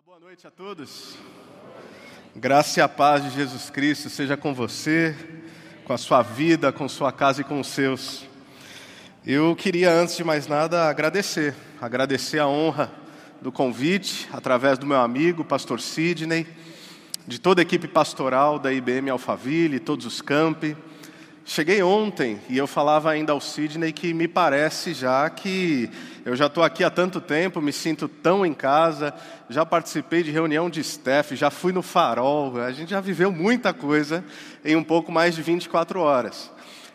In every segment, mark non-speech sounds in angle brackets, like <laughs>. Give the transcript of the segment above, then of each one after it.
Uma boa noite a todos. Graça e a paz de Jesus Cristo seja com você, com a sua vida, com sua casa e com os seus. Eu queria, antes de mais nada, agradecer, agradecer a honra do convite, através do meu amigo, pastor Sidney, de toda a equipe pastoral da IBM Alphaville, todos os campi. Cheguei ontem e eu falava ainda ao Sidney que me parece já que eu já estou aqui há tanto tempo, me sinto tão em casa, já participei de reunião de staff, já fui no farol, a gente já viveu muita coisa em um pouco mais de 24 horas.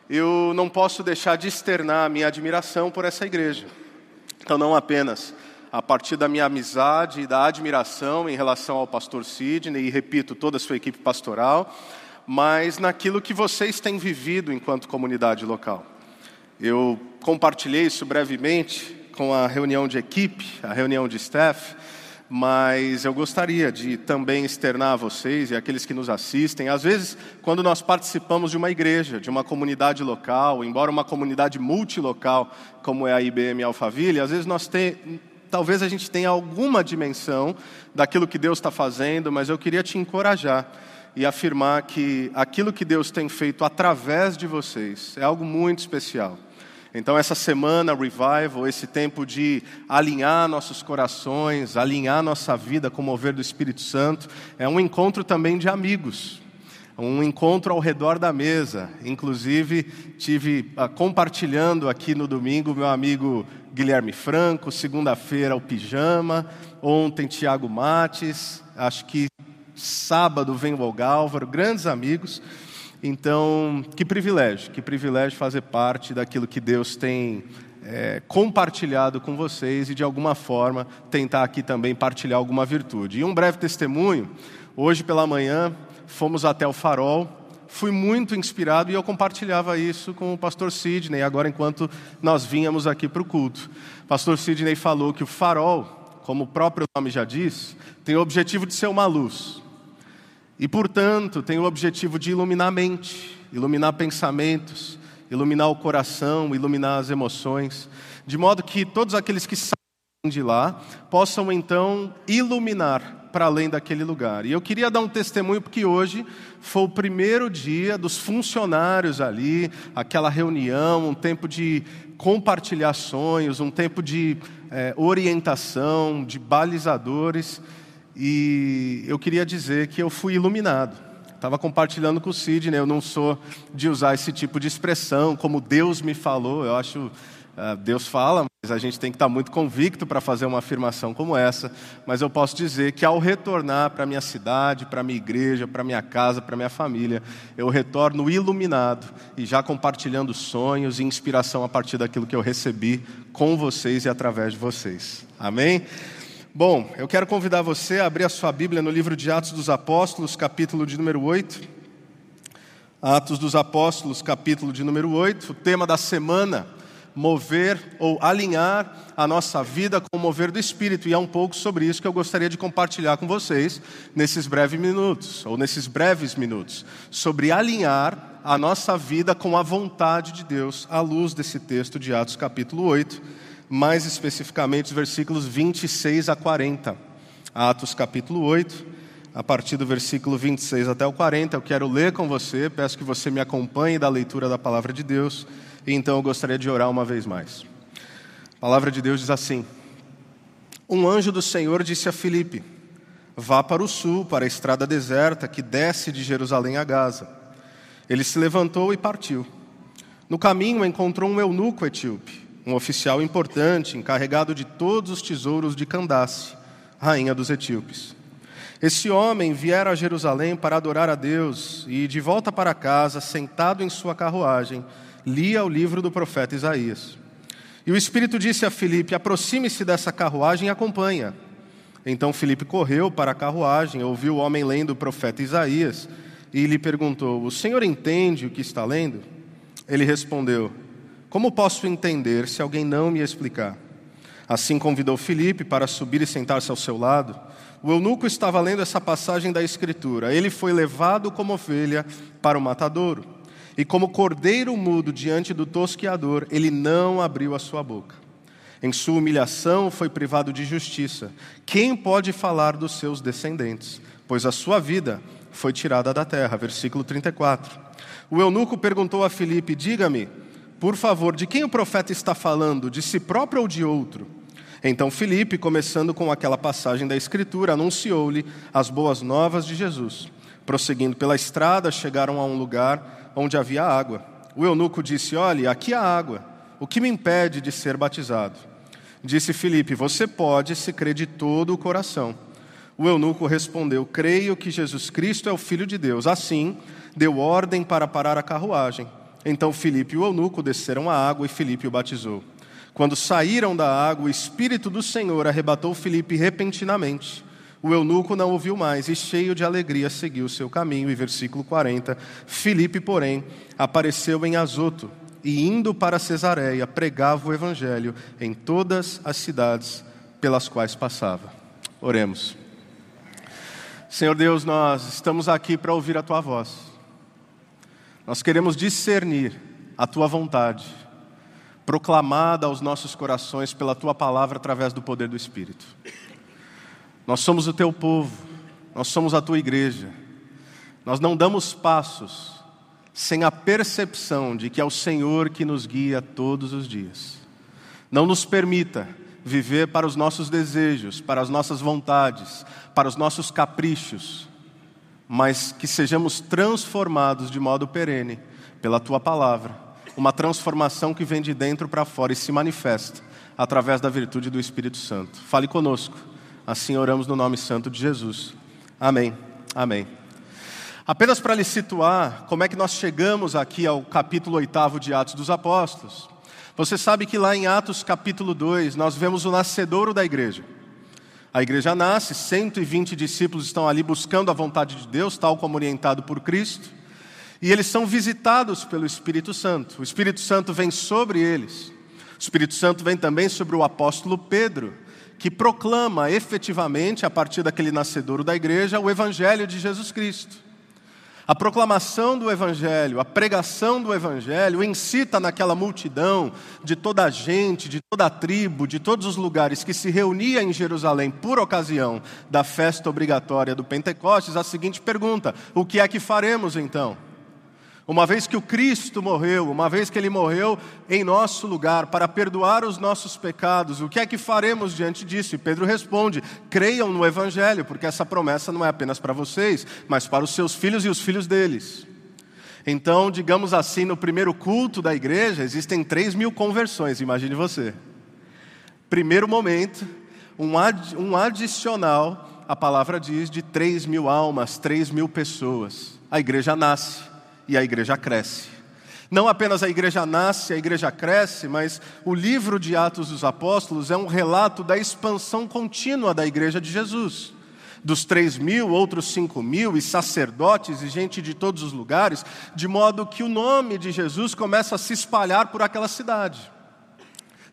Eu não posso deixar de externar a minha admiração por essa igreja. Então, não apenas a partir da minha amizade e da admiração em relação ao pastor Sidney, e repito, toda a sua equipe pastoral, mas naquilo que vocês têm vivido enquanto comunidade local. Eu compartilhei isso brevemente com a reunião de equipe, a reunião de staff, mas eu gostaria de também externar a vocês e aqueles que nos assistem. Às vezes, quando nós participamos de uma igreja, de uma comunidade local, embora uma comunidade multilocal, como é a IBM Alphaville, às vezes nós tem, talvez a gente tenha alguma dimensão daquilo que Deus está fazendo, mas eu queria te encorajar e afirmar que aquilo que Deus tem feito através de vocês é algo muito especial. Então, essa semana, revival, esse tempo de alinhar nossos corações, alinhar nossa vida com o mover do Espírito Santo, é um encontro também de amigos, um encontro ao redor da mesa. Inclusive, tive uh, compartilhando aqui no domingo meu amigo Guilherme Franco, segunda-feira o Pijama, ontem Tiago Mates, acho que sábado vem o Algálvaro, grandes amigos. Então, que privilégio, que privilégio fazer parte daquilo que Deus tem é, compartilhado com vocês e, de alguma forma, tentar aqui também partilhar alguma virtude. E um breve testemunho: hoje pela manhã fomos até o Farol, fui muito inspirado e eu compartilhava isso com o pastor Sidney, agora enquanto nós vínhamos aqui para o culto. O pastor Sidney falou que o farol, como o próprio nome já diz, tem o objetivo de ser uma luz. E, portanto, tem o objetivo de iluminar a mente, iluminar pensamentos, iluminar o coração, iluminar as emoções, de modo que todos aqueles que saem de lá possam então iluminar para além daquele lugar. E eu queria dar um testemunho porque hoje foi o primeiro dia dos funcionários ali, aquela reunião, um tempo de compartilhar sonhos, um tempo de é, orientação, de balizadores. E eu queria dizer que eu fui iluminado. Estava compartilhando com o Sidney, eu não sou de usar esse tipo de expressão, como Deus me falou. Eu acho, uh, Deus fala, mas a gente tem que estar muito convicto para fazer uma afirmação como essa. Mas eu posso dizer que ao retornar para minha cidade, para minha igreja, para minha casa, para minha família, eu retorno iluminado e já compartilhando sonhos e inspiração a partir daquilo que eu recebi com vocês e através de vocês. Amém? Bom, eu quero convidar você a abrir a sua Bíblia no livro de Atos dos Apóstolos, capítulo de número 8. Atos dos Apóstolos, capítulo de número 8. O tema da semana, mover ou alinhar a nossa vida com o mover do Espírito. E é um pouco sobre isso que eu gostaria de compartilhar com vocês nesses breves minutos, ou nesses breves minutos, sobre alinhar a nossa vida com a vontade de Deus, à luz desse texto de Atos, capítulo 8 mais especificamente os versículos 26 a 40. Atos capítulo 8, a partir do versículo 26 até o 40, eu quero ler com você, peço que você me acompanhe da leitura da palavra de Deus, e então eu gostaria de orar uma vez mais. A palavra de Deus diz assim: Um anjo do Senhor disse a Filipe: Vá para o sul, para a estrada deserta que desce de Jerusalém a Gaza. Ele se levantou e partiu. No caminho encontrou um eunuco etíope um oficial importante, encarregado de todos os tesouros de Candace, rainha dos etíopes. Esse homem viera a Jerusalém para adorar a Deus e, de volta para casa, sentado em sua carruagem, lia o livro do profeta Isaías. E o Espírito disse a Filipe: aproxime-se dessa carruagem e acompanha. Então Filipe correu para a carruagem, ouviu o homem lendo o profeta Isaías e lhe perguntou: O senhor entende o que está lendo? Ele respondeu: como posso entender se alguém não me explicar? Assim convidou Filipe para subir e sentar-se ao seu lado. O eunuco estava lendo essa passagem da Escritura. Ele foi levado como ovelha para o matadouro. E como cordeiro mudo diante do tosqueador, ele não abriu a sua boca. Em sua humilhação foi privado de justiça. Quem pode falar dos seus descendentes? Pois a sua vida foi tirada da terra. Versículo 34. O eunuco perguntou a Filipe: Diga-me, por favor, de quem o profeta está falando? De si próprio ou de outro? Então Filipe, começando com aquela passagem da Escritura, anunciou-lhe as boas novas de Jesus. Prosseguindo pela estrada, chegaram a um lugar onde havia água. O eunuco disse: Olhe, aqui há água. O que me impede de ser batizado? Disse Filipe: Você pode se crer de todo o coração. O eunuco respondeu: Creio que Jesus Cristo é o Filho de Deus. Assim, deu ordem para parar a carruagem. Então Filipe e o eunuco desceram à água e Filipe o batizou. Quando saíram da água, o Espírito do Senhor arrebatou Filipe repentinamente. O eunuco não ouviu mais e, cheio de alegria, seguiu seu caminho. E versículo 40: Filipe, porém, apareceu em Azoto e indo para Cesareia, pregava o evangelho em todas as cidades pelas quais passava. Oremos. Senhor Deus, nós estamos aqui para ouvir a tua voz. Nós queremos discernir a tua vontade, proclamada aos nossos corações pela tua palavra através do poder do Espírito. Nós somos o teu povo, nós somos a tua igreja. Nós não damos passos sem a percepção de que é o Senhor que nos guia todos os dias. Não nos permita viver para os nossos desejos, para as nossas vontades, para os nossos caprichos, mas que sejamos transformados de modo perene pela tua palavra, uma transformação que vem de dentro para fora e se manifesta através da virtude do Espírito Santo. Fale conosco. Assim oramos no nome santo de Jesus. Amém. Amém. Apenas para lhe situar, como é que nós chegamos aqui ao capítulo 8 de Atos dos Apóstolos. Você sabe que lá em Atos capítulo 2, nós vemos o nascedouro da igreja. A igreja nasce, 120 discípulos estão ali buscando a vontade de Deus, tal como orientado por Cristo, e eles são visitados pelo Espírito Santo. O Espírito Santo vem sobre eles. O Espírito Santo vem também sobre o apóstolo Pedro, que proclama efetivamente, a partir daquele nascedouro da igreja, o evangelho de Jesus Cristo. A proclamação do Evangelho, a pregação do Evangelho incita naquela multidão de toda a gente, de toda a tribo, de todos os lugares que se reunia em Jerusalém por ocasião da festa obrigatória do Pentecostes a seguinte pergunta: O que é que faremos então? Uma vez que o Cristo morreu, uma vez que ele morreu em nosso lugar para perdoar os nossos pecados, o que é que faremos diante disso? E Pedro responde: creiam no Evangelho, porque essa promessa não é apenas para vocês, mas para os seus filhos e os filhos deles. Então, digamos assim, no primeiro culto da igreja, existem três mil conversões, imagine você. Primeiro momento, um, ad, um adicional, a palavra diz, de três mil almas, três mil pessoas. A igreja nasce e a igreja cresce. Não apenas a igreja nasce, a igreja cresce, mas o livro de Atos dos Apóstolos é um relato da expansão contínua da igreja de Jesus. Dos três mil, outros cinco mil, e sacerdotes e gente de todos os lugares, de modo que o nome de Jesus começa a se espalhar por aquela cidade.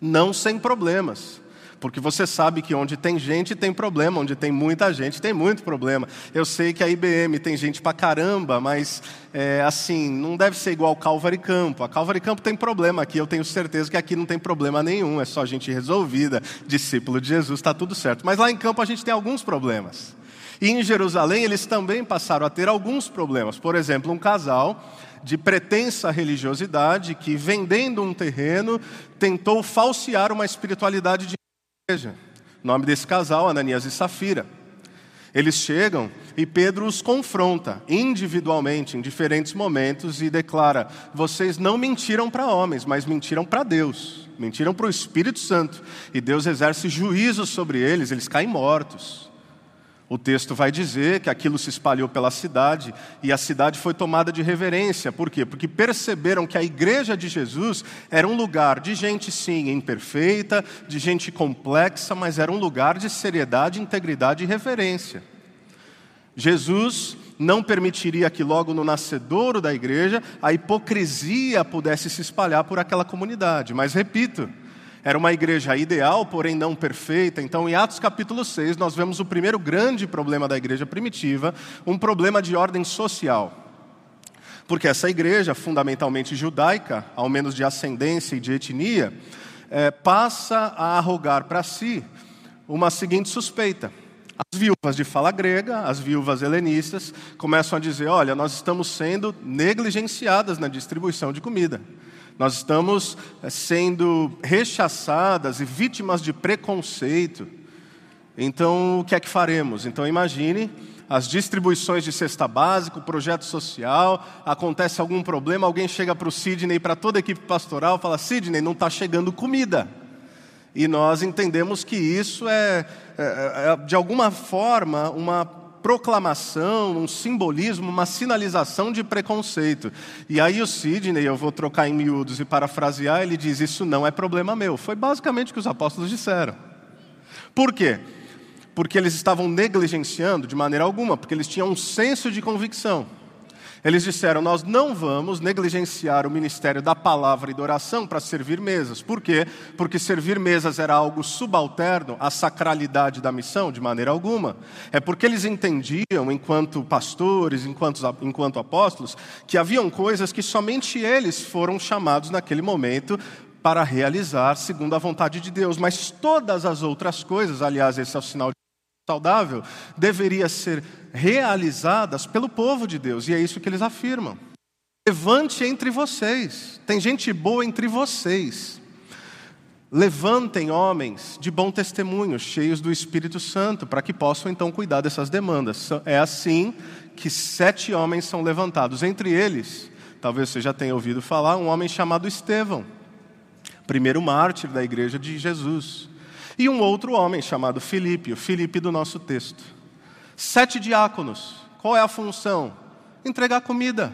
Não sem problemas, porque você sabe que onde tem gente tem problema, onde tem muita gente tem muito problema. Eu sei que a IBM tem gente pra caramba, mas é, assim, não deve ser igual Calvary Campo. A Calvary Campo tem problema aqui, eu tenho certeza que aqui não tem problema nenhum, é só gente resolvida, discípulo de Jesus, está tudo certo. Mas lá em campo a gente tem alguns problemas. E em Jerusalém eles também passaram a ter alguns problemas. Por exemplo, um casal de pretensa religiosidade que, vendendo um terreno, tentou falsear uma espiritualidade de igreja. O nome desse casal, Ananias e Safira. Eles chegam e Pedro os confronta individualmente em diferentes momentos e declara: Vocês não mentiram para homens, mas mentiram para Deus, mentiram para o Espírito Santo, e Deus exerce juízo sobre eles, eles caem mortos. O texto vai dizer que aquilo se espalhou pela cidade e a cidade foi tomada de reverência. Por quê? Porque perceberam que a igreja de Jesus era um lugar de gente, sim, imperfeita, de gente complexa, mas era um lugar de seriedade, integridade e reverência. Jesus não permitiria que, logo no nascedouro da igreja, a hipocrisia pudesse se espalhar por aquela comunidade. Mas, repito, era uma igreja ideal, porém não perfeita. Então, em Atos capítulo 6, nós vemos o primeiro grande problema da igreja primitiva, um problema de ordem social. Porque essa igreja, fundamentalmente judaica, ao menos de ascendência e de etnia, é, passa a arrogar para si uma seguinte suspeita. As viúvas de fala grega, as viúvas helenistas, começam a dizer: olha, nós estamos sendo negligenciadas na distribuição de comida. Nós estamos eh, sendo rechaçadas e vítimas de preconceito. Então, o que é que faremos? Então, imagine as distribuições de cesta básica, o projeto social, acontece algum problema, alguém chega para o Sidney, para toda a equipe pastoral, fala: Sidney, não está chegando comida. E nós entendemos que isso é, é, é, de alguma forma, uma proclamação, um simbolismo, uma sinalização de preconceito. E aí o Sidney, eu vou trocar em miúdos e parafrasear, ele diz: Isso não é problema meu. Foi basicamente o que os apóstolos disseram. Por quê? Porque eles estavam negligenciando de maneira alguma, porque eles tinham um senso de convicção. Eles disseram: Nós não vamos negligenciar o ministério da palavra e da oração para servir mesas. Por quê? Porque servir mesas era algo subalterno à sacralidade da missão, de maneira alguma. É porque eles entendiam, enquanto pastores, enquanto, enquanto apóstolos, que haviam coisas que somente eles foram chamados naquele momento para realizar segundo a vontade de Deus. Mas todas as outras coisas, aliás, esse é o sinal saudável, deveria ser realizadas pelo povo de Deus, e é isso que eles afirmam. Levante entre vocês, tem gente boa entre vocês. Levantem homens de bom testemunho, cheios do Espírito Santo, para que possam então cuidar dessas demandas. É assim que sete homens são levantados. Entre eles, talvez você já tenha ouvido falar, um homem chamado Estevão, primeiro mártir da igreja de Jesus. E um outro homem chamado Filipe, o Filipe do nosso texto. Sete diáconos. Qual é a função? Entregar comida,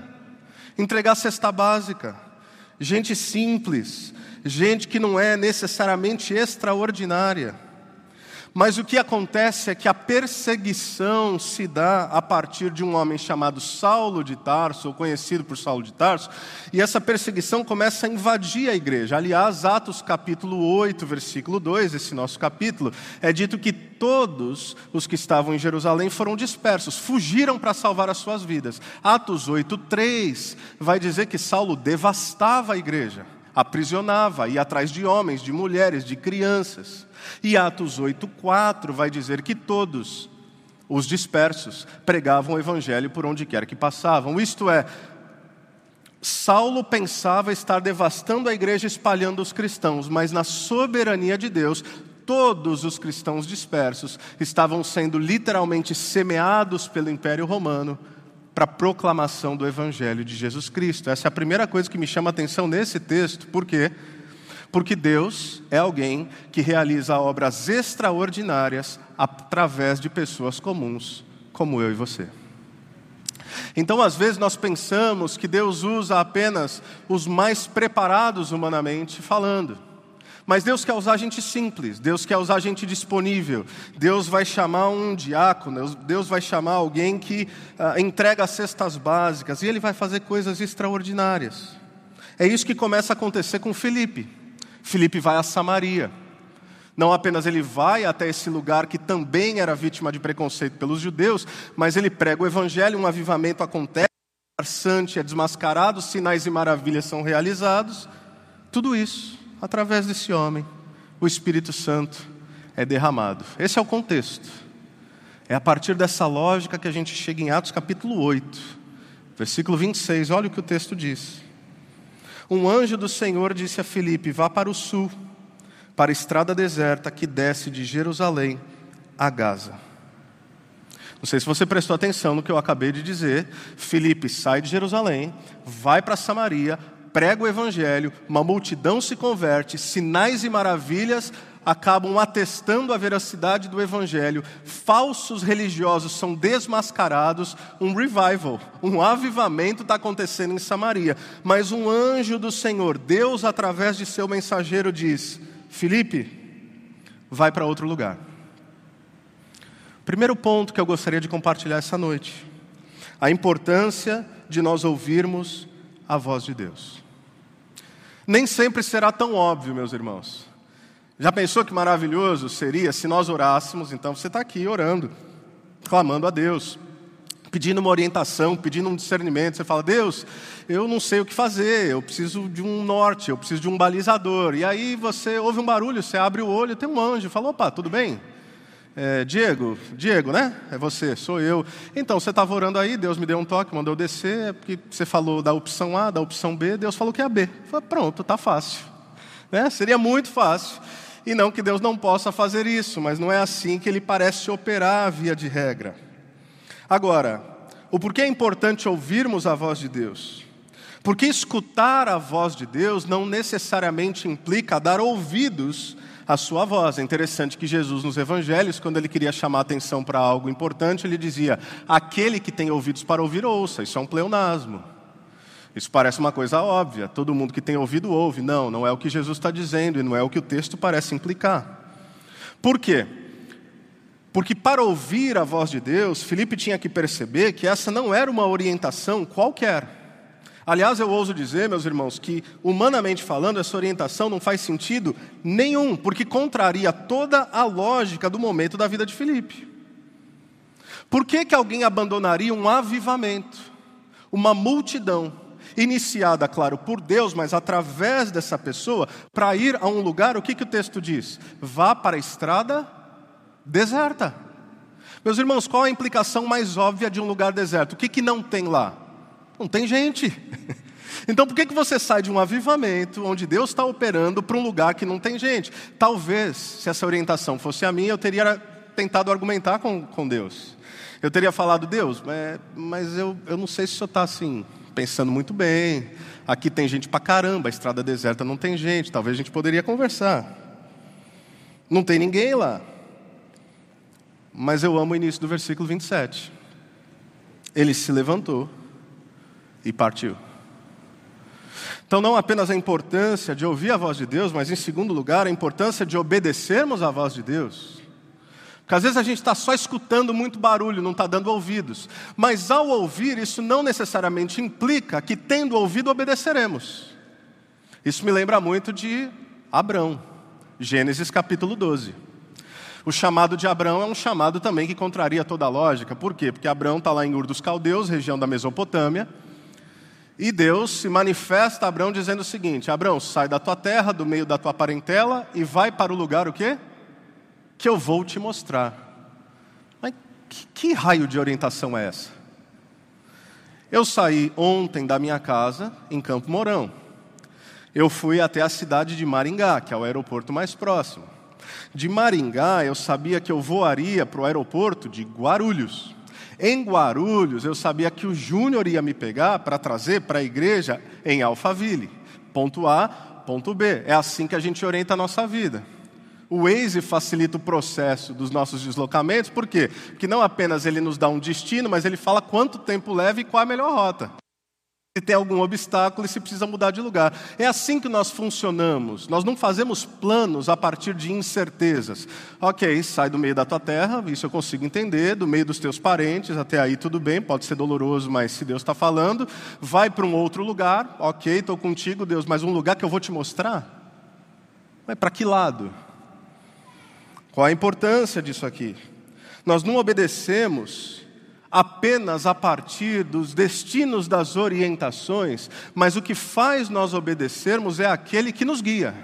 entregar cesta básica. Gente simples, gente que não é necessariamente extraordinária. Mas o que acontece é que a perseguição se dá a partir de um homem chamado Saulo de Tarso, ou conhecido por Saulo de Tarso, e essa perseguição começa a invadir a igreja. Aliás, Atos capítulo 8, versículo 2, esse nosso capítulo, é dito que todos os que estavam em Jerusalém foram dispersos, fugiram para salvar as suas vidas. Atos 8, 3 vai dizer que Saulo devastava a igreja, aprisionava, ia atrás de homens, de mulheres, de crianças. E Atos 8,4 vai dizer que todos os dispersos pregavam o evangelho por onde quer que passavam. Isto é, Saulo pensava estar devastando a igreja, espalhando os cristãos, mas na soberania de Deus, todos os cristãos dispersos estavam sendo literalmente semeados pelo Império Romano para a proclamação do Evangelho de Jesus Cristo. Essa é a primeira coisa que me chama a atenção nesse texto, porque quê? Porque Deus é alguém que realiza obras extraordinárias através de pessoas comuns, como eu e você. Então, às vezes, nós pensamos que Deus usa apenas os mais preparados humanamente falando. Mas Deus quer usar gente simples, Deus quer usar gente disponível. Deus vai chamar um diácono, Deus vai chamar alguém que uh, entrega as cestas básicas, e ele vai fazer coisas extraordinárias. É isso que começa a acontecer com Felipe. Filipe vai a Samaria. Não apenas ele vai até esse lugar que também era vítima de preconceito pelos judeus, mas ele prega o evangelho, um avivamento acontece, o farsante é desmascarado, sinais e maravilhas são realizados. Tudo isso através desse homem, o Espírito Santo é derramado. Esse é o contexto. É a partir dessa lógica que a gente chega em Atos capítulo 8, versículo 26. Olha o que o texto diz. Um anjo do Senhor disse a Filipe: Vá para o sul, para a estrada deserta que desce de Jerusalém a Gaza. Não sei se você prestou atenção no que eu acabei de dizer. Filipe sai de Jerusalém, vai para Samaria, prega o evangelho, uma multidão se converte, sinais e maravilhas acabam atestando a veracidade do Evangelho, falsos religiosos são desmascarados, um revival, um avivamento está acontecendo em Samaria. Mas um anjo do Senhor, Deus, através de seu mensageiro, diz: Felipe, vai para outro lugar. Primeiro ponto que eu gostaria de compartilhar essa noite: a importância de nós ouvirmos a voz de Deus. Nem sempre será tão óbvio, meus irmãos. Já pensou que maravilhoso seria se nós orássemos? Então você está aqui orando, clamando a Deus, pedindo uma orientação, pedindo um discernimento. Você fala, Deus, eu não sei o que fazer, eu preciso de um norte, eu preciso de um balizador. E aí você ouve um barulho, você abre o olho, tem um anjo, fala, opa, tudo bem? É, Diego, Diego, né? É você, sou eu. Então, você estava orando aí, Deus me deu um toque, mandou eu descer, é porque você falou da opção A, da opção B, Deus falou que é a B. falei, pronto, tá fácil. Né? Seria muito fácil. E não que Deus não possa fazer isso, mas não é assim que ele parece operar via de regra. Agora, o porquê é importante ouvirmos a voz de Deus? Porque escutar a voz de Deus não necessariamente implica dar ouvidos à sua voz. É interessante que Jesus, nos evangelhos, quando ele queria chamar atenção para algo importante, ele dizia: Aquele que tem ouvidos para ouvir, ouça. Isso é um pleonasmo. Isso parece uma coisa óbvia, todo mundo que tem ouvido ouve. Não, não é o que Jesus está dizendo e não é o que o texto parece implicar. Por quê? Porque para ouvir a voz de Deus, Felipe tinha que perceber que essa não era uma orientação qualquer. Aliás, eu ouso dizer, meus irmãos, que humanamente falando, essa orientação não faz sentido nenhum, porque contraria toda a lógica do momento da vida de Felipe. Por que, que alguém abandonaria um avivamento, uma multidão, iniciada, claro, por Deus, mas através dessa pessoa, para ir a um lugar, o que, que o texto diz? Vá para a estrada deserta. Meus irmãos, qual a implicação mais óbvia de um lugar deserto? O que, que não tem lá? Não tem gente. <laughs> Então por que, que você sai de um avivamento onde Deus está operando para um lugar que não tem gente? Talvez, se essa orientação fosse a minha, eu teria tentado argumentar com, com Deus. Eu teria falado, Deus, mas, mas eu, eu não sei se o senhor está assim, pensando muito bem. Aqui tem gente para caramba, a estrada deserta não tem gente, talvez a gente poderia conversar. Não tem ninguém lá. Mas eu amo o início do versículo 27. Ele se levantou e partiu. Então, não apenas a importância de ouvir a voz de Deus, mas, em segundo lugar, a importância de obedecermos à voz de Deus. Porque às vezes a gente está só escutando muito barulho, não está dando ouvidos. Mas ao ouvir, isso não necessariamente implica que, tendo ouvido, obedeceremos. Isso me lembra muito de Abrão, Gênesis capítulo 12. O chamado de Abraão é um chamado também que contraria toda a lógica. Por quê? Porque Abraão está lá em Ur dos Caldeus, região da Mesopotâmia, e Deus se manifesta a Abraão dizendo o seguinte: Abraão, sai da tua terra, do meio da tua parentela, e vai para o lugar o quê? Que eu vou te mostrar. Mas que, que raio de orientação é essa? Eu saí ontem da minha casa em Campo Mourão. Eu fui até a cidade de Maringá, que é o aeroporto mais próximo. De Maringá, eu sabia que eu voaria para o aeroporto de Guarulhos. Em Guarulhos, eu sabia que o Júnior ia me pegar para trazer para a igreja em Alphaville. Ponto A, ponto B. É assim que a gente orienta a nossa vida. O Waze facilita o processo dos nossos deslocamentos, por quê? Porque não apenas ele nos dá um destino, mas ele fala quanto tempo leva e qual a melhor rota se tem algum obstáculo e se precisa mudar de lugar. É assim que nós funcionamos. Nós não fazemos planos a partir de incertezas. Ok, sai do meio da tua terra, isso eu consigo entender, do meio dos teus parentes, até aí tudo bem, pode ser doloroso, mas se Deus está falando, vai para um outro lugar, ok, estou contigo, Deus, mas um lugar que eu vou te mostrar? Mas para que lado? Qual a importância disso aqui? Nós não obedecemos apenas a partir dos destinos das orientações, mas o que faz nós obedecermos é aquele que nos guia.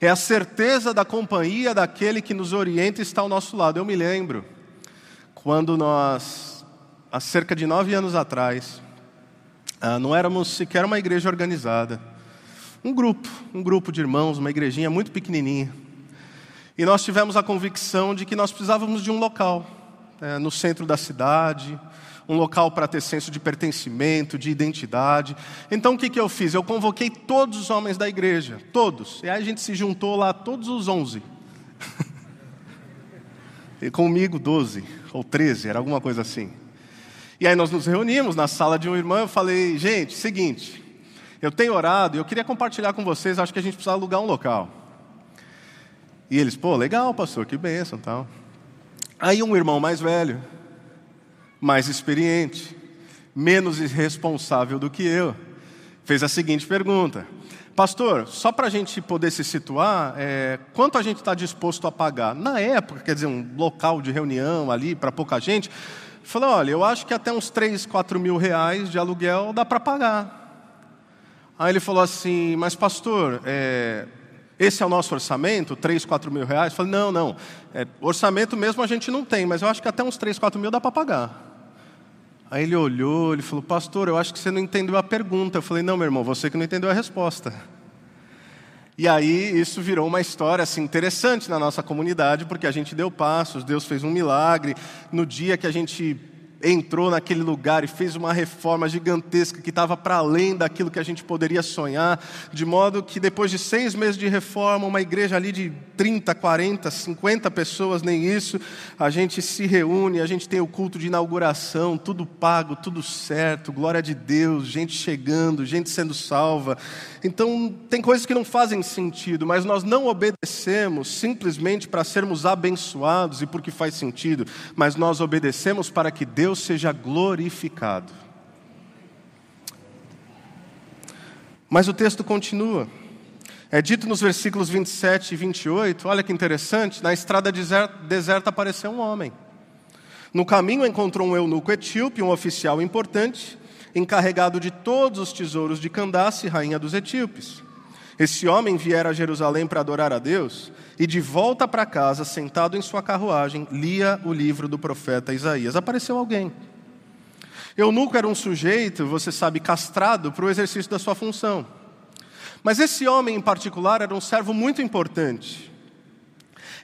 É a certeza da companhia daquele que nos orienta e está ao nosso lado. Eu me lembro quando nós, há cerca de nove anos atrás, ah, não éramos sequer uma igreja organizada. Um grupo, um grupo de irmãos, uma igrejinha muito pequenininha. E nós tivemos a convicção de que nós precisávamos de um local é, no centro da cidade, um local para ter senso de pertencimento, de identidade. Então o que, que eu fiz? Eu convoquei todos os homens da igreja, todos. E aí a gente se juntou lá, todos os onze. <laughs> e comigo, doze ou treze, era alguma coisa assim. E aí nós nos reunimos na sala de um irmão. Eu falei, gente, seguinte, eu tenho orado e eu queria compartilhar com vocês. Acho que a gente precisa alugar um local. E eles, pô, legal, pastor, que bênção, tal. Aí um irmão mais velho, mais experiente, menos irresponsável do que eu, fez a seguinte pergunta: Pastor, só para a gente poder se situar, é, quanto a gente está disposto a pagar? Na época, quer dizer, um local de reunião ali para pouca gente, Falei, olha, eu acho que até uns 3, 4 mil reais de aluguel dá para pagar. Aí ele falou assim, mas pastor, é, esse é o nosso orçamento, 3, 4 mil reais? Eu falei, não, não, é, orçamento mesmo a gente não tem, mas eu acho que até uns 3, 4 mil dá para pagar. Aí ele olhou, ele falou, pastor, eu acho que você não entendeu a pergunta. Eu falei, não, meu irmão, você que não entendeu a resposta. E aí isso virou uma história assim, interessante na nossa comunidade, porque a gente deu passos, Deus fez um milagre. No dia que a gente entrou naquele lugar e fez uma reforma gigantesca que estava para além daquilo que a gente poderia sonhar, de modo que depois de seis meses de reforma, uma igreja ali de 30, 40, 50 pessoas, nem isso, a gente se reúne, a gente tem o culto de inauguração, tudo pago, tudo certo, glória de Deus, gente chegando, gente sendo salva. Então, tem coisas que não fazem sentido, mas nós não obedecemos simplesmente para sermos abençoados e porque faz sentido, mas nós obedecemos para que Deus seja glorificado. Mas o texto continua. É dito nos versículos 27 e 28, olha que interessante, na estrada deserta apareceu um homem. No caminho encontrou um eunuco etíope, um oficial importante, encarregado de todos os tesouros de Candace, rainha dos etíopes. Esse homem viera a Jerusalém para adorar a Deus e, de volta para casa, sentado em sua carruagem, lia o livro do profeta Isaías. Apareceu alguém. Eunuco era um sujeito, você sabe, castrado para o exercício da sua função. Mas esse homem em particular era um servo muito importante.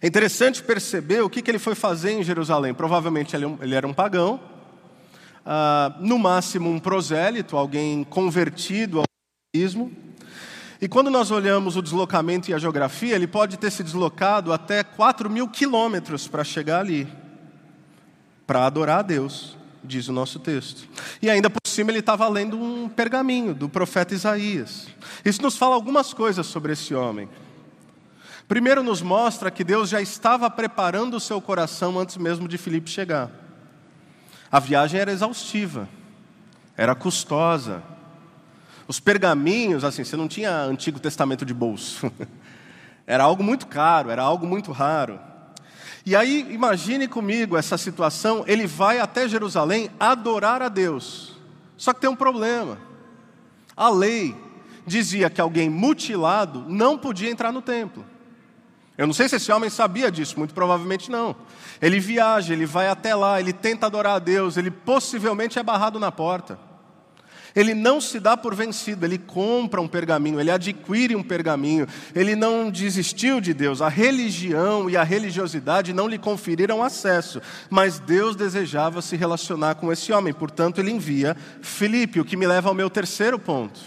É interessante perceber o que, ele foi fazer em Jerusalém. Provavelmente ele era um pagão, ah, no máximo um prosélito, alguém convertido ao cristianismo. E quando nós olhamos o deslocamento e a geografia, ele pode ter se deslocado até 4 mil quilômetros para chegar ali, para adorar a Deus, diz o nosso texto. E ainda por cima ele estava lendo um pergaminho do profeta Isaías. Isso nos fala algumas coisas sobre esse homem. Primeiro, nos mostra que Deus já estava preparando o seu coração antes mesmo de Filipe chegar. A viagem era exaustiva, era custosa. Os pergaminhos, assim, você não tinha Antigo Testamento de bolso. <laughs> era algo muito caro, era algo muito raro. E aí, imagine comigo essa situação: ele vai até Jerusalém adorar a Deus. Só que tem um problema. A lei dizia que alguém mutilado não podia entrar no templo. Eu não sei se esse homem sabia disso, muito provavelmente não. Ele viaja, ele vai até lá, ele tenta adorar a Deus, ele possivelmente é barrado na porta. Ele não se dá por vencido, ele compra um pergaminho, ele adquire um pergaminho, ele não desistiu de Deus. A religião e a religiosidade não lhe conferiram acesso, mas Deus desejava se relacionar com esse homem, portanto, ele envia Filipe, o que me leva ao meu terceiro ponto.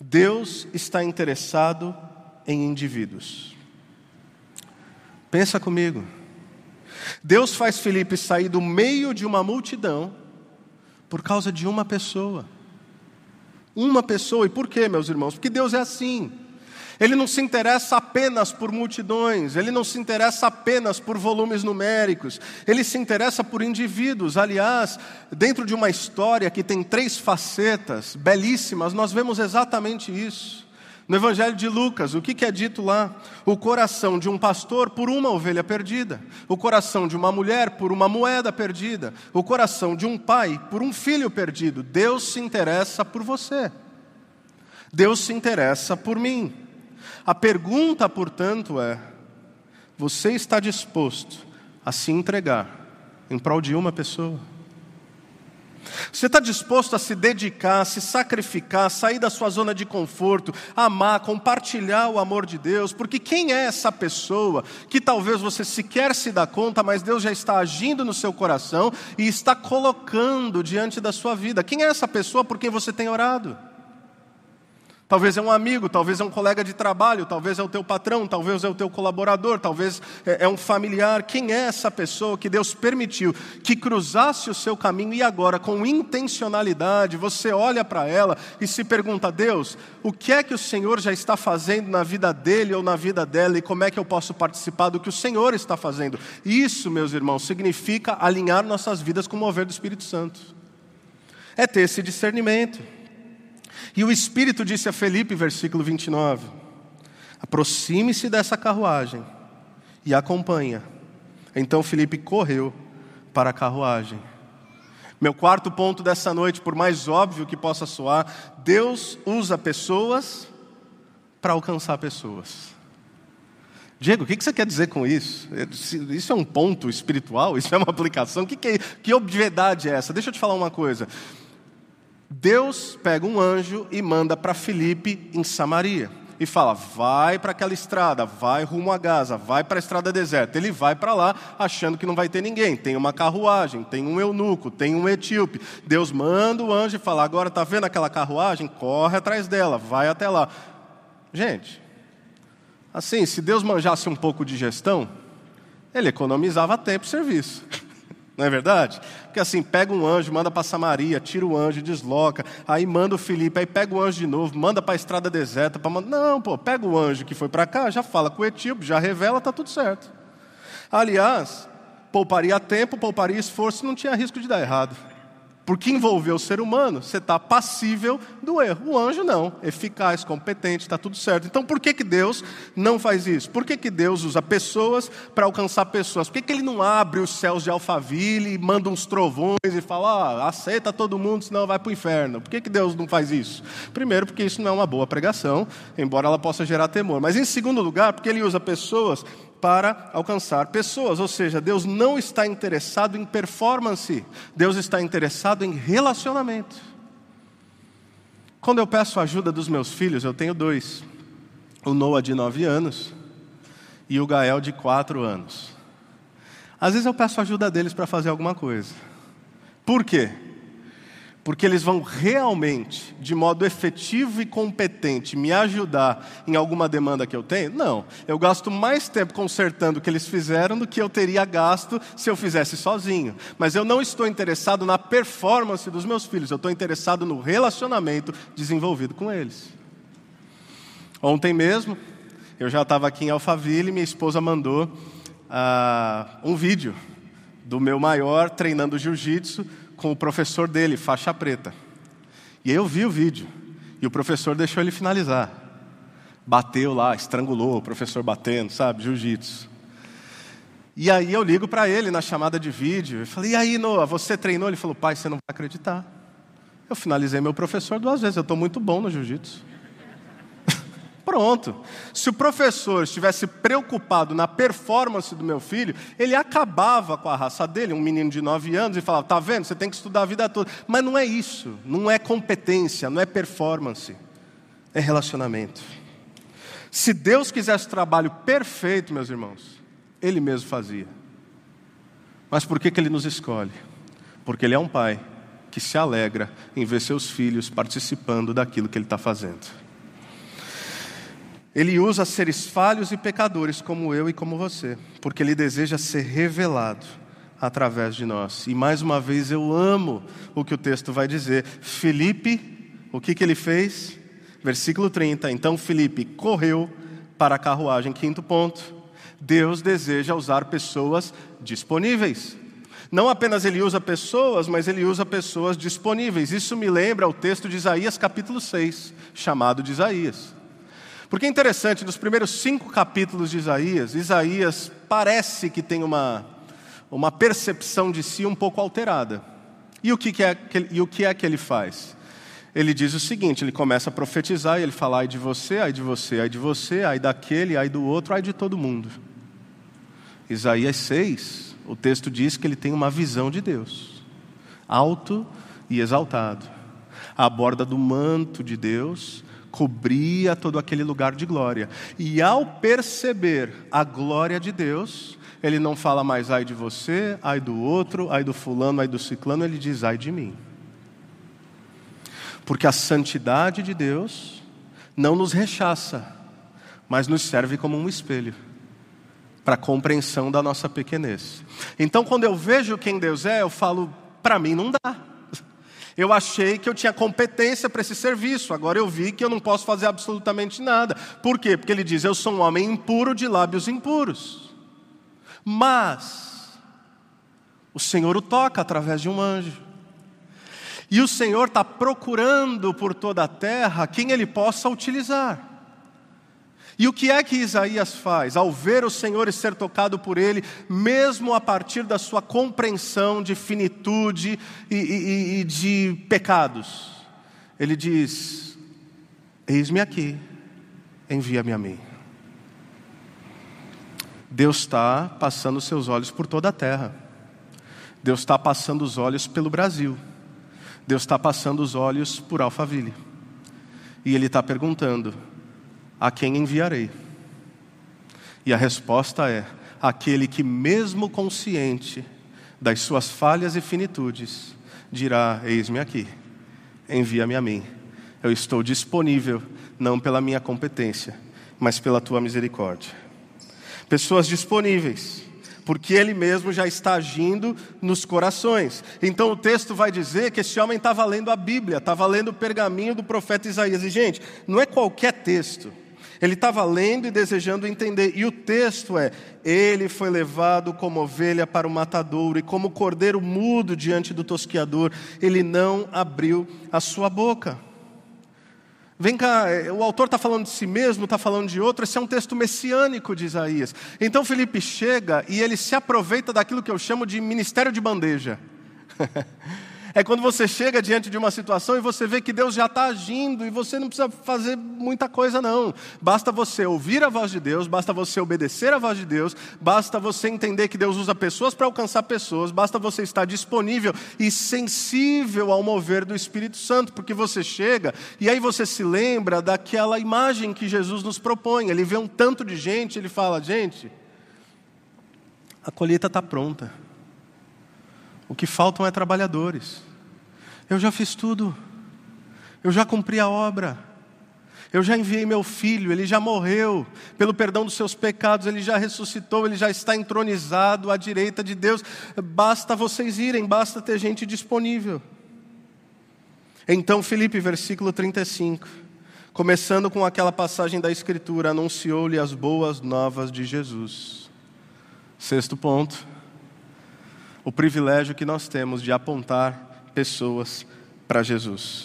Deus está interessado em indivíduos. Pensa comigo. Deus faz Felipe sair do meio de uma multidão por causa de uma pessoa. Uma pessoa. E por quê, meus irmãos? Porque Deus é assim. Ele não se interessa apenas por multidões, ele não se interessa apenas por volumes numéricos, ele se interessa por indivíduos. Aliás, dentro de uma história que tem três facetas belíssimas, nós vemos exatamente isso. No Evangelho de Lucas, o que, é dito lá? O coração de um pastor por uma ovelha perdida, o coração de uma mulher por uma moeda perdida, o coração de um pai por um filho perdido. Deus se interessa por você, Deus se interessa por mim. A pergunta, portanto, é: você está disposto a se entregar em prol de uma pessoa? Você está disposto a se dedicar, a se sacrificar, sair da sua zona de conforto, amar, compartilhar o amor de Deus? Porque quem é essa pessoa que talvez você sequer se dá conta, mas Deus já está agindo no seu coração e está colocando diante da sua vida? Quem é essa pessoa por quem você tem orado? Talvez é um amigo, talvez é um colega de trabalho, talvez é o teu patrão, talvez é o teu colaborador, talvez é, é um familiar. Quem é essa pessoa que Deus permitiu que cruzasse o seu caminho e agora, com intencionalidade, você olha para ela e se pergunta: Deus, o que é que o Senhor já está fazendo na vida dele ou na vida dela e como é que eu posso participar do que o Senhor está fazendo? Isso, meus irmãos, significa alinhar nossas vidas com o mover do Espírito Santo. É ter esse discernimento. E o Espírito disse a Felipe, versículo 29, aproxime-se dessa carruagem e acompanha. Então Felipe correu, para a carruagem. Meu quarto ponto dessa noite, por mais óbvio que possa soar, Deus usa pessoas para alcançar pessoas. Diego, o que você quer dizer com isso? Isso é um ponto espiritual? Isso é uma aplicação? Que, que, que obviedade é essa? Deixa eu te falar uma coisa. Deus pega um anjo e manda para Filipe em Samaria e fala: vai para aquela estrada, vai rumo a Gaza, vai para a estrada deserta. Ele vai para lá achando que não vai ter ninguém. Tem uma carruagem, tem um eunuco, tem um etíope. Deus manda o anjo e fala: agora está vendo aquela carruagem? Corre atrás dela, vai até lá. Gente, assim, se Deus manjasse um pouco de gestão, ele economizava tempo e serviço. Não é verdade? Porque assim, pega um anjo, manda para Samaria, tira o anjo, desloca, aí manda o Felipe, aí pega o anjo de novo, manda para a estrada deserta, para Não, pô, pega o anjo que foi para cá, já fala com o etíope, já revela, tá tudo certo. Aliás, pouparia tempo, pouparia esforço, não tinha risco de dar errado. Porque envolveu o ser humano, você está passível do erro. O anjo não, eficaz, competente, está tudo certo. Então por que, que Deus não faz isso? Por que, que Deus usa pessoas para alcançar pessoas? Por que, que Ele não abre os céus de Alphaville e manda uns trovões e fala, aceita todo mundo, senão vai para o inferno? Por que, que Deus não faz isso? Primeiro, porque isso não é uma boa pregação, embora ela possa gerar temor. Mas em segundo lugar, porque Ele usa pessoas para alcançar pessoas. Ou seja, Deus não está interessado em performance, Deus está interessado em relacionamento. Quando eu peço ajuda dos meus filhos, eu tenho dois: o Noah de nove anos e o Gael de quatro anos. Às vezes eu peço ajuda deles para fazer alguma coisa. Por quê? Porque eles vão realmente, de modo efetivo e competente, me ajudar em alguma demanda que eu tenho? Não. Eu gasto mais tempo consertando o que eles fizeram do que eu teria gasto se eu fizesse sozinho. Mas eu não estou interessado na performance dos meus filhos, eu estou interessado no relacionamento desenvolvido com eles. Ontem mesmo, eu já estava aqui em Alphaville e minha esposa mandou uh, um vídeo do meu maior treinando jiu-jitsu com o professor dele, faixa preta. E eu vi o vídeo. E o professor deixou ele finalizar. Bateu lá, estrangulou, o professor batendo, sabe? Jiu-jitsu. E aí eu ligo para ele na chamada de vídeo. Eu falei, e aí, Noah, você treinou? Ele falou, pai, você não vai acreditar. Eu finalizei meu professor duas vezes. Eu estou muito bom no jiu-jitsu. Pronto. Se o professor estivesse preocupado na performance do meu filho, ele acabava com a raça dele, um menino de 9 anos, e falava: tá vendo, você tem que estudar a vida toda. Mas não é isso. Não é competência, não é performance. É relacionamento. Se Deus quisesse trabalho perfeito, meus irmãos, Ele mesmo fazia. Mas por que, que Ele nos escolhe? Porque Ele é um pai que se alegra em ver seus filhos participando daquilo que Ele está fazendo. Ele usa seres falhos e pecadores como eu e como você, porque ele deseja ser revelado através de nós. E mais uma vez eu amo o que o texto vai dizer. Felipe, o que, que ele fez? Versículo 30. Então Felipe correu para a carruagem. Quinto ponto. Deus deseja usar pessoas disponíveis. Não apenas ele usa pessoas, mas ele usa pessoas disponíveis. Isso me lembra o texto de Isaías capítulo 6, chamado de Isaías. Porque é interessante, nos primeiros cinco capítulos de Isaías, Isaías parece que tem uma, uma percepção de si um pouco alterada. E o que, que é, que, e o que é que ele faz? Ele diz o seguinte: ele começa a profetizar e ele fala, ai de você, ai de você, ai de você, ai daquele, ai do outro, ai de todo mundo. Isaías 6, o texto diz que ele tem uma visão de Deus, alto e exaltado, à borda do manto de Deus, cobria todo aquele lugar de glória. E ao perceber a glória de Deus, ele não fala mais ai de você, ai do outro, ai do fulano, ai do ciclano, ele diz ai de mim. Porque a santidade de Deus não nos rechaça, mas nos serve como um espelho para a compreensão da nossa pequenez. Então, quando eu vejo quem Deus é, eu falo, para mim não dá. Eu achei que eu tinha competência para esse serviço, agora eu vi que eu não posso fazer absolutamente nada. Por quê? Porque ele diz: Eu sou um homem impuro de lábios impuros. Mas o Senhor o toca através de um anjo. E o Senhor está procurando por toda a terra quem ele possa utilizar. E o que é que Isaías faz? Ao ver o Senhor e ser tocado por ele, mesmo a partir da sua compreensão de finitude e, e, e de pecados, ele diz: Eis-me aqui, envia-me a mim. Deus está passando seus olhos por toda a terra. Deus está passando os olhos pelo Brasil. Deus está passando os olhos por Alphaville. E Ele está perguntando: a quem enviarei? E a resposta é: aquele que, mesmo consciente das suas falhas e finitudes, dirá: Eis-me aqui, envia-me a mim. Eu estou disponível, não pela minha competência, mas pela tua misericórdia. Pessoas disponíveis, porque ele mesmo já está agindo nos corações. Então o texto vai dizer que esse homem estava lendo a Bíblia, estava lendo o pergaminho do profeta Isaías. E, gente, não é qualquer texto. Ele estava lendo e desejando entender, e o texto é: Ele foi levado como ovelha para o matadouro, e como cordeiro mudo diante do tosquiador, ele não abriu a sua boca. Vem cá, é, o autor está falando de si mesmo, está falando de outro, esse é um texto messiânico de Isaías. Então Felipe chega e ele se aproveita daquilo que eu chamo de ministério de bandeja. <laughs> É quando você chega diante de uma situação e você vê que Deus já está agindo e você não precisa fazer muita coisa, não. Basta você ouvir a voz de Deus, basta você obedecer a voz de Deus, basta você entender que Deus usa pessoas para alcançar pessoas, basta você estar disponível e sensível ao mover do Espírito Santo, porque você chega e aí você se lembra daquela imagem que Jesus nos propõe. Ele vê um tanto de gente, ele fala: gente, a colheita está pronta. O que faltam é trabalhadores. Eu já fiz tudo. Eu já cumpri a obra. Eu já enviei meu filho, ele já morreu, pelo perdão dos seus pecados, ele já ressuscitou, ele já está entronizado à direita de Deus. Basta vocês irem, basta ter gente disponível. Então, Filipe, versículo 35, começando com aquela passagem da Escritura, anunciou-lhe as boas novas de Jesus. Sexto ponto, o privilégio que nós temos de apontar pessoas para Jesus.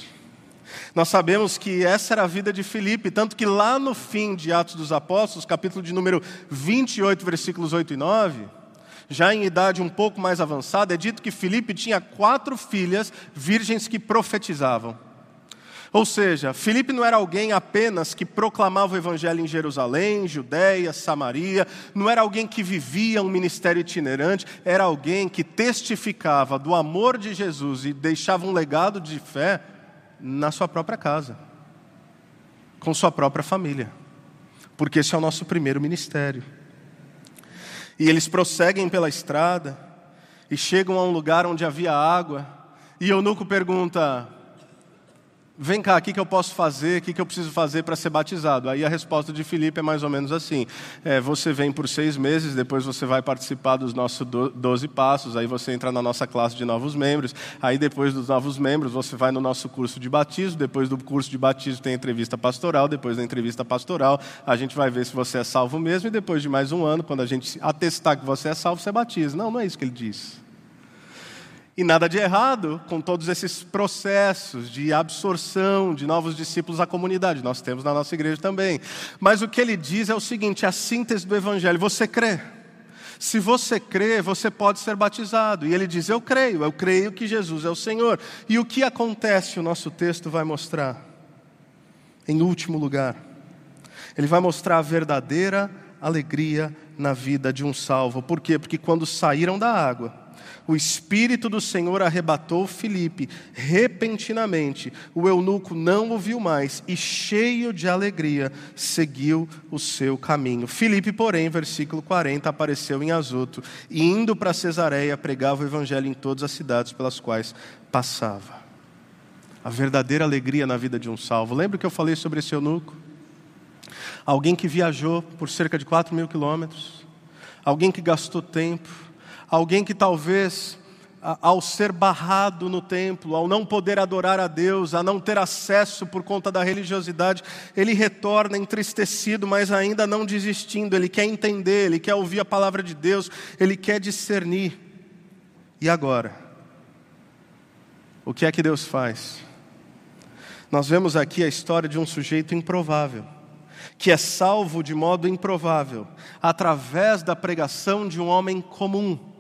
Nós sabemos que essa era a vida de Filipe, tanto que lá no fim de Atos dos Apóstolos, capítulo de número 28, versículos 8 e 9, já em idade um pouco mais avançada, é dito que Filipe tinha quatro filhas virgens que profetizavam. Ou seja, Filipe não era alguém apenas que proclamava o evangelho em Jerusalém, Judéia, Samaria, não era alguém que vivia um ministério itinerante, era alguém que testificava do amor de Jesus e deixava um legado de fé na sua própria casa, com sua própria família. Porque esse é o nosso primeiro ministério. E eles prosseguem pela estrada e chegam a um lugar onde havia água, e Eunuco pergunta: Vem cá, o que, que eu posso fazer, o que, que eu preciso fazer para ser batizado? Aí a resposta de Filipe é mais ou menos assim: é, você vem por seis meses, depois você vai participar dos nossos doze passos, aí você entra na nossa classe de novos membros, aí depois dos novos membros você vai no nosso curso de batismo, depois do curso de batismo tem entrevista pastoral, depois da entrevista pastoral a gente vai ver se você é salvo mesmo, e depois de mais um ano, quando a gente atestar que você é salvo, você batiza. Não, não é isso que ele diz. E nada de errado com todos esses processos de absorção de novos discípulos à comunidade. Nós temos na nossa igreja também. Mas o que ele diz é o seguinte: a síntese do evangelho. Você crê? Se você crê, você pode ser batizado. E ele diz: Eu creio, eu creio que Jesus é o Senhor. E o que acontece, o nosso texto vai mostrar. Em último lugar, ele vai mostrar a verdadeira alegria na vida de um salvo. Por quê? Porque quando saíram da água, o Espírito do Senhor arrebatou Filipe. Repentinamente, o eunuco não o viu mais e, cheio de alegria, seguiu o seu caminho. Filipe, porém, versículo 40, apareceu em Azoto e, indo para Cesareia, pregava o evangelho em todas as cidades pelas quais passava. A verdadeira alegria na vida de um salvo. Lembra que eu falei sobre esse eunuco? Alguém que viajou por cerca de 4 mil quilômetros, alguém que gastou tempo, Alguém que talvez, ao ser barrado no templo, ao não poder adorar a Deus, a não ter acesso por conta da religiosidade, ele retorna entristecido, mas ainda não desistindo. Ele quer entender, ele quer ouvir a palavra de Deus, ele quer discernir. E agora? O que é que Deus faz? Nós vemos aqui a história de um sujeito improvável que é salvo de modo improvável, através da pregação de um homem comum,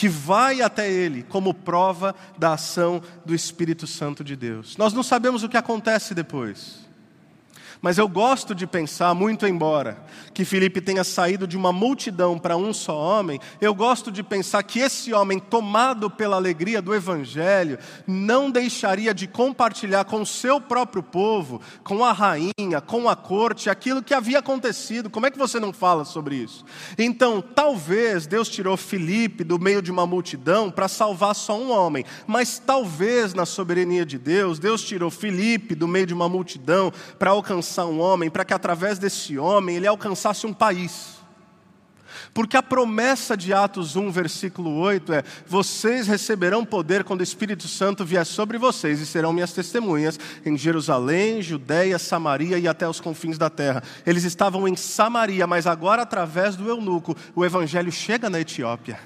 que vai até ele como prova da ação do Espírito Santo de Deus. Nós não sabemos o que acontece depois. Mas eu gosto de pensar, muito embora que Filipe tenha saído de uma multidão para um só homem, eu gosto de pensar que esse homem, tomado pela alegria do Evangelho, não deixaria de compartilhar com o seu próprio povo, com a rainha, com a corte, aquilo que havia acontecido. Como é que você não fala sobre isso? Então, talvez Deus tirou Filipe do meio de uma multidão para salvar só um homem, mas talvez na soberania de Deus, Deus tirou Filipe do meio de uma multidão para alcançar um homem, para que através desse homem ele alcançasse um país. Porque a promessa de Atos 1, versículo 8 é: Vocês receberão poder quando o Espírito Santo vier sobre vocês e serão minhas testemunhas em Jerusalém, Judéia, Samaria e até os confins da terra. Eles estavam em Samaria, mas agora, através do eunuco, o evangelho chega na Etiópia.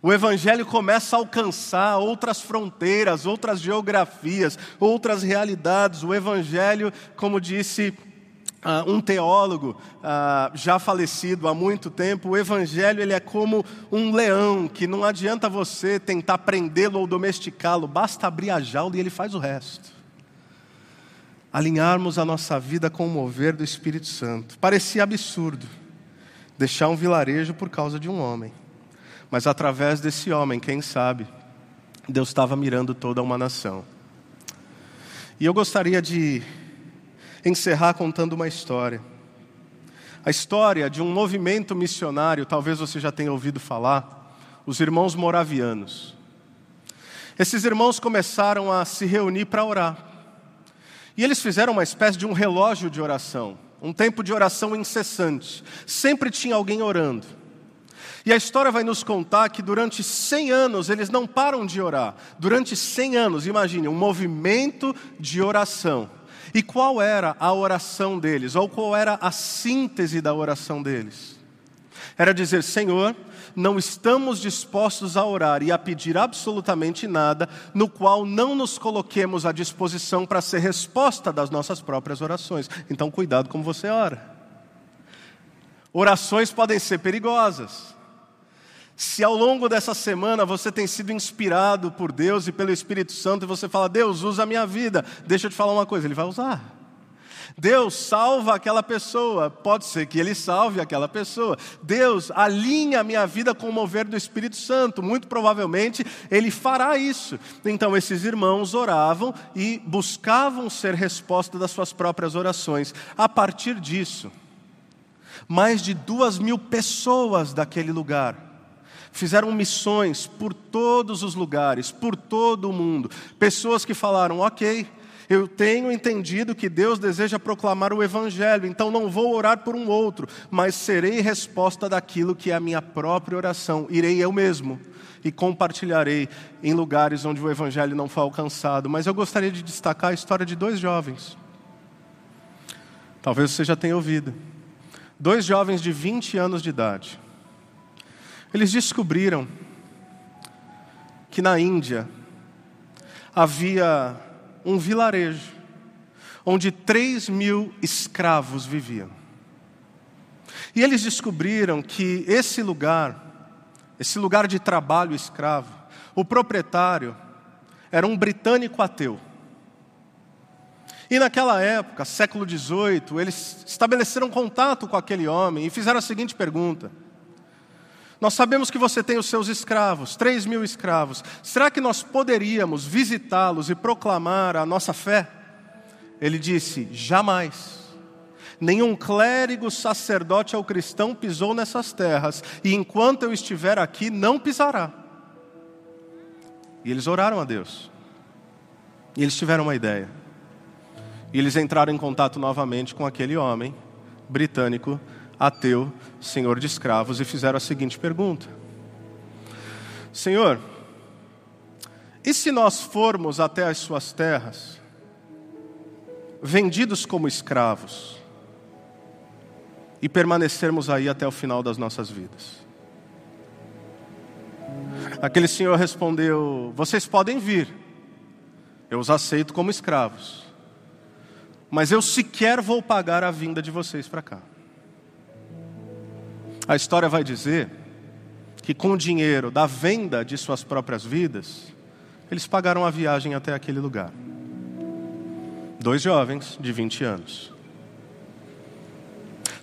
O Evangelho começa a alcançar outras fronteiras, outras geografias, outras realidades. O Evangelho, como disse uh, um teólogo uh, já falecido há muito tempo, o Evangelho ele é como um leão que não adianta você tentar prendê-lo ou domesticá-lo, basta abrir a jaula e ele faz o resto. Alinharmos a nossa vida com o mover do Espírito Santo. Parecia absurdo deixar um vilarejo por causa de um homem. Mas através desse homem, quem sabe, Deus estava mirando toda uma nação. E eu gostaria de encerrar contando uma história. A história de um movimento missionário, talvez você já tenha ouvido falar, os irmãos moravianos. Esses irmãos começaram a se reunir para orar. E eles fizeram uma espécie de um relógio de oração, um tempo de oração incessante. Sempre tinha alguém orando. E a história vai nos contar que durante 100 anos eles não param de orar. Durante 100 anos, imagine, um movimento de oração. E qual era a oração deles? Ou qual era a síntese da oração deles? Era dizer: Senhor, não estamos dispostos a orar e a pedir absolutamente nada, no qual não nos coloquemos à disposição para ser resposta das nossas próprias orações. Então, cuidado como você ora. Orações podem ser perigosas. Se ao longo dessa semana você tem sido inspirado por Deus e pelo Espírito Santo e você fala, Deus, usa a minha vida, deixa eu te falar uma coisa, Ele vai usar. Deus salva aquela pessoa, pode ser que Ele salve aquela pessoa. Deus alinha a minha vida com o mover do Espírito Santo, muito provavelmente Ele fará isso. Então esses irmãos oravam e buscavam ser resposta das suas próprias orações. A partir disso, mais de duas mil pessoas daquele lugar fizeram missões por todos os lugares, por todo o mundo. Pessoas que falaram: ok, eu tenho entendido que Deus deseja proclamar o Evangelho, então não vou orar por um outro, mas serei resposta daquilo que é a minha própria oração. Irei eu mesmo e compartilharei em lugares onde o Evangelho não foi alcançado. Mas eu gostaria de destacar a história de dois jovens. Talvez você já tenha ouvido. Dois jovens de 20 anos de idade eles descobriram que na Índia havia um vilarejo onde 3 mil escravos viviam. E eles descobriram que esse lugar, esse lugar de trabalho escravo, o proprietário era um britânico ateu. E naquela época, século XVIII, eles estabeleceram contato com aquele homem e fizeram a seguinte pergunta: nós sabemos que você tem os seus escravos, três mil escravos. Será que nós poderíamos visitá-los e proclamar a nossa fé? Ele disse: jamais. Nenhum clérigo, sacerdote ou cristão pisou nessas terras, e enquanto eu estiver aqui, não pisará. E eles oraram a Deus. E eles tiveram uma ideia. E eles entraram em contato novamente com aquele homem britânico ateu, senhor de escravos, e fizeram a seguinte pergunta: Senhor, e se nós formos até as suas terras, vendidos como escravos, e permanecermos aí até o final das nossas vidas? Aquele senhor respondeu: Vocês podem vir, eu os aceito como escravos. mas eu sequer vou pagar a vinda de vocês para cá. A história vai dizer que com o dinheiro da venda de suas próprias vidas, eles pagaram a viagem até aquele lugar. Dois jovens de 20 anos.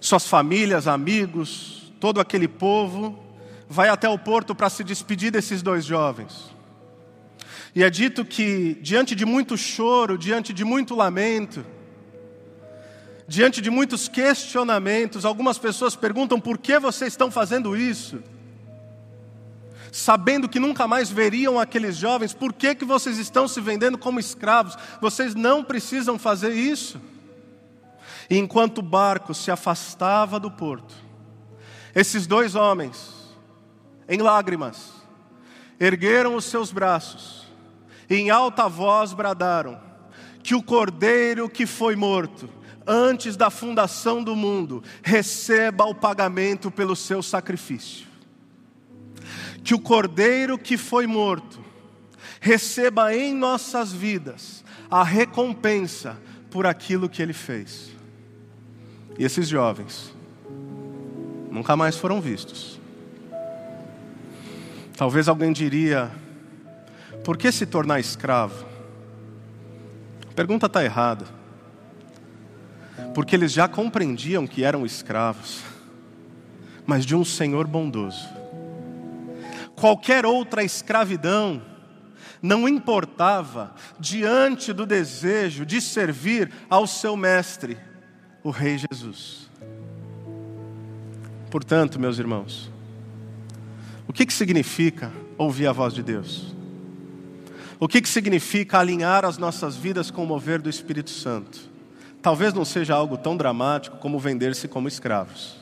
Suas famílias, amigos, todo aquele povo vai até o porto para se despedir desses dois jovens. E é dito que, diante de muito choro, diante de muito lamento, diante de muitos questionamentos, algumas pessoas perguntam por que vocês estão fazendo isso? Sabendo que nunca mais veriam aqueles jovens, por que, que vocês estão se vendendo como escravos? Vocês não precisam fazer isso. E enquanto o barco se afastava do porto, esses dois homens, em lágrimas, ergueram os seus braços e em alta voz bradaram: Que o cordeiro que foi morto antes da fundação do mundo, receba o pagamento pelo seu sacrifício. Que o cordeiro que foi morto receba em nossas vidas a recompensa por aquilo que ele fez. E esses jovens nunca mais foram vistos. Talvez alguém diria: por que se tornar escravo? A pergunta está errada porque eles já compreendiam que eram escravos, mas de um Senhor bondoso. Qualquer outra escravidão não importava diante do desejo de servir ao seu mestre, o Rei Jesus. Portanto, meus irmãos, o que, que significa ouvir a voz de Deus? O que, que significa alinhar as nossas vidas com o mover do Espírito Santo? Talvez não seja algo tão dramático como vender-se como escravos.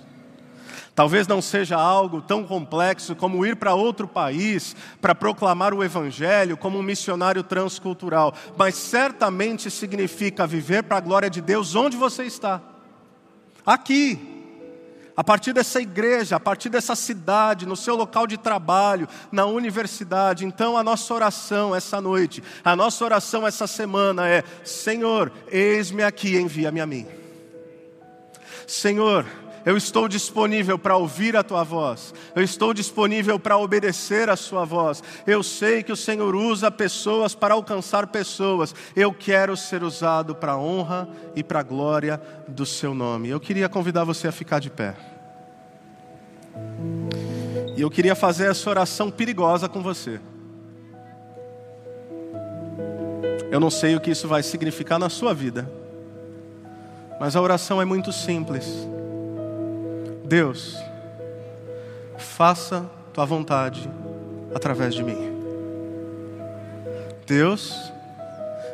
Talvez não seja algo tão complexo como ir para outro país para proclamar o Evangelho como um missionário transcultural, mas certamente significa viver para a glória de Deus onde você está. Aqui, a partir dessa igreja, a partir dessa cidade, no seu local de trabalho, na universidade. Então, a nossa oração essa noite, a nossa oração essa semana é: Senhor, eis-me aqui, envia-me a mim. Senhor, eu estou disponível para ouvir a tua voz, eu estou disponível para obedecer a sua voz. Eu sei que o Senhor usa pessoas para alcançar pessoas, eu quero ser usado para a honra e para a glória do seu nome. Eu queria convidar você a ficar de pé. E eu queria fazer essa oração perigosa com você. Eu não sei o que isso vai significar na sua vida, mas a oração é muito simples. Deus, faça tua vontade através de mim. Deus,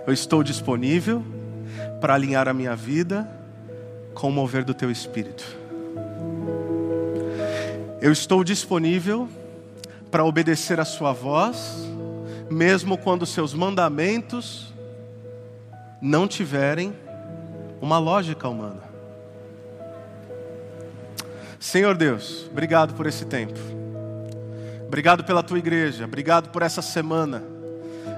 eu estou disponível para alinhar a minha vida com o mover do teu espírito. Eu estou disponível para obedecer a sua voz, mesmo quando seus mandamentos não tiverem uma lógica humana. Senhor Deus, obrigado por esse tempo. Obrigado pela tua igreja, obrigado por essa semana.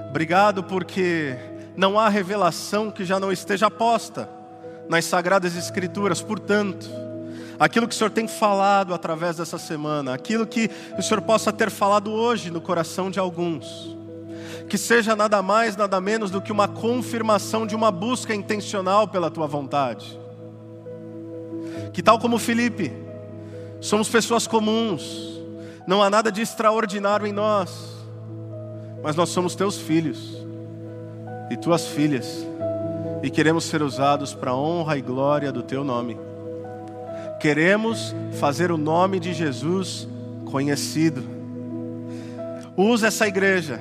Obrigado porque não há revelação que já não esteja posta nas sagradas escrituras. Portanto, aquilo que o Senhor tem falado através dessa semana, aquilo que o Senhor possa ter falado hoje no coração de alguns, que seja nada mais, nada menos do que uma confirmação de uma busca intencional pela tua vontade. Que tal como Felipe, Somos pessoas comuns, não há nada de extraordinário em nós, mas nós somos teus filhos e tuas filhas, e queremos ser usados para a honra e glória do teu nome. Queremos fazer o nome de Jesus conhecido. Usa essa igreja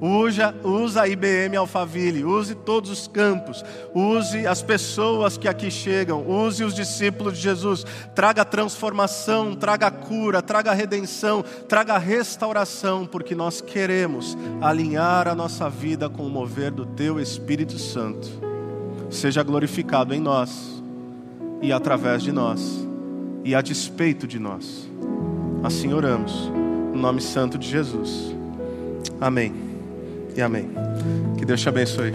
Usa, usa a IBM Alphaville, use todos os campos, use as pessoas que aqui chegam, use os discípulos de Jesus, traga transformação, traga cura, traga redenção, traga restauração, porque nós queremos alinhar a nossa vida com o mover do Teu Espírito Santo. Seja glorificado em nós e através de nós e a despeito de nós. Assim oramos, no nome santo de Jesus. Amém e amém. Que Deus te abençoe.